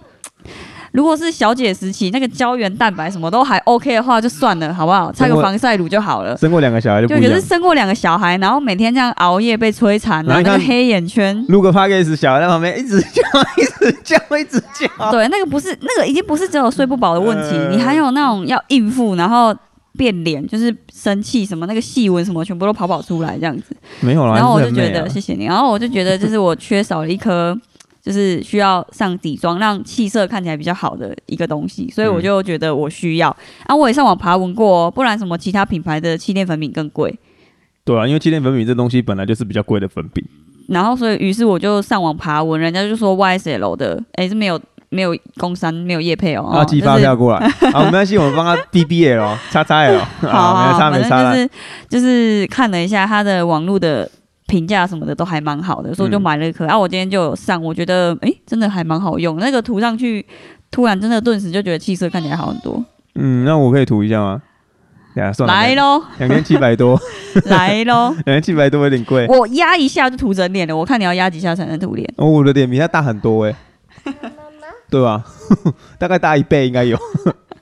如果是小姐时期，那个胶原蛋白什么都还 OK 的话，就算了，好不好？擦个防晒乳就好了。生过两个小孩就不一样。就可是生过两个小孩，然后每天这样熬夜被摧残，然后那个黑眼圈。录个 podcast 小孩在旁边一直叫，一直叫，一直叫。对，那个不是那个已经不是只有睡不饱的问题，呃、你还有那种要应付，然后变脸，就是生气什么那个细纹什么全部都跑跑出来这样子。没有了。然后我就觉得、啊、谢谢你，然后我就觉得就是我缺少了一颗。就是需要上底妆，让气色看起来比较好的一个东西，所以我就觉得我需要。嗯、啊，我也上网爬文过，哦不然什么其他品牌的气垫粉饼更贵。对啊，因为气垫粉饼这东西本来就是比较贵的粉饼。然后所以于是我就上网爬文，人家就说 YSL 的，哎，是没有没有工商没有业配哦，要寄发票过来，好，没关系，我们帮他 BBL 叉叉 L，好，(laughs) 没差没差，就是就是看了一下他的网络的评价什么的都还蛮好的，所以我就买了一颗。然后我今天就有上，我觉得哎，真的还蛮好用，那个涂上去，突然真的顿时就觉得气色看起来好很多。嗯，那我可以涂一下吗？呀，算了，来喽，两千七百多，来喽，(laughs) 两千七百多有点贵。我压一下就涂整脸了，我看你要压几下才能涂脸。哦，我的脸比他大很多哎，(laughs) 对吧？(laughs) 大概大一倍应该有。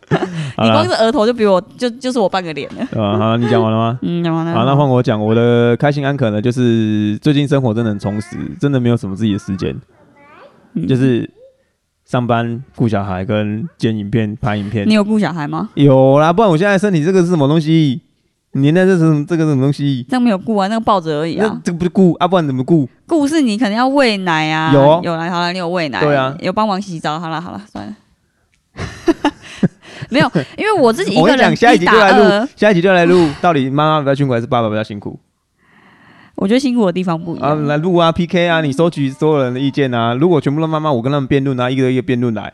你光是额头就比我就就是我半个脸了。啊，好，你讲完了吗？(laughs) 嗯，讲完了。好，那换我讲，我的开心安可呢，就是最近生活真的很充实，真的没有什么自己的时间，就是。上班顾小孩跟剪影片拍影片，你有顾小孩吗？有啦，不然我现在身体这个是什么东西？你那这是这个是什么东西？这样没有顾啊，那个抱着而已啊。这个不是顾啊，不然怎么顾？顾是你可能要喂奶啊。有啊，有啦好了，你有喂奶。对啊，有帮忙洗澡。好了好了，算了。(laughs) 没有，因为我自己一个人。我讲，下一集就来录，下一集就来录，到底妈妈比较辛苦还是爸爸比较辛苦？我觉得辛苦的地方不一样啊，来录啊，PK 啊，你收集所有人的意见啊。如果全部都妈妈，我跟他们辩论啊，一个一个辩论来，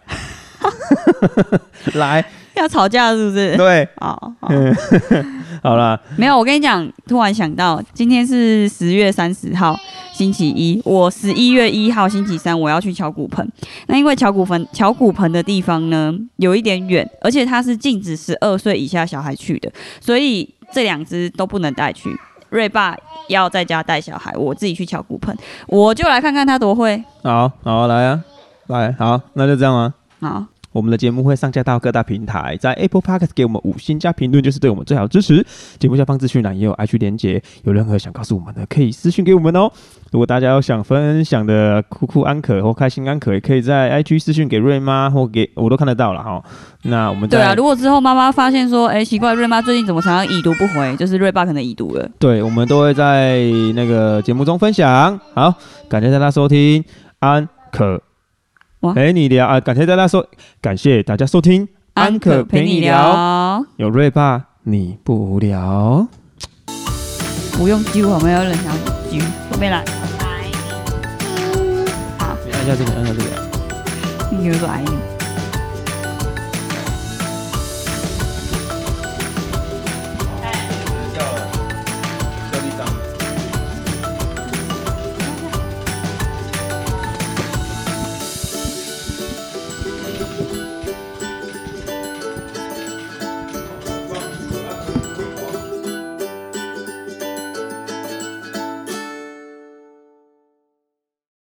(laughs) 来要吵架是不是？对，(laughs) 好，好，好了，没有，我跟你讲，突然想到，今天是十月三十号，星期一，我十一月一号星期三我要去敲骨盆。那因为敲骨盆敲骨盆的地方呢，有一点远，而且它是禁止十二岁以下小孩去的，所以这两只都不能带去。瑞爸要在家带小孩，我自己去敲骨盆，我就来看看他多会。好好来啊，来好，那就这样啊。好。我们的节目会上架到各大平台，在 Apple Podcast 给我们五星加评论，就是对我们最好的支持。节目下方资讯栏也有 IG 连接，有任何想告诉我们的，可以私信给我们哦。如果大家有想分享的酷酷安可或开心安可，也可以在 IG 私讯给瑞妈或给我都看得到了哈。那我们对啊，如果之后妈妈发现说，哎，奇怪，瑞妈最近怎么常常已读不回，就是瑞爸可能已读了。对，我们都会在那个节目中分享。好，感谢大家收听安可。陪你聊啊！感谢大家收，感谢大家收听安可陪你聊。有瑞爸，你不无聊。不用揪，我们有人想揪，准备来。来。好。你按下这个，按下这个。你有个爱你。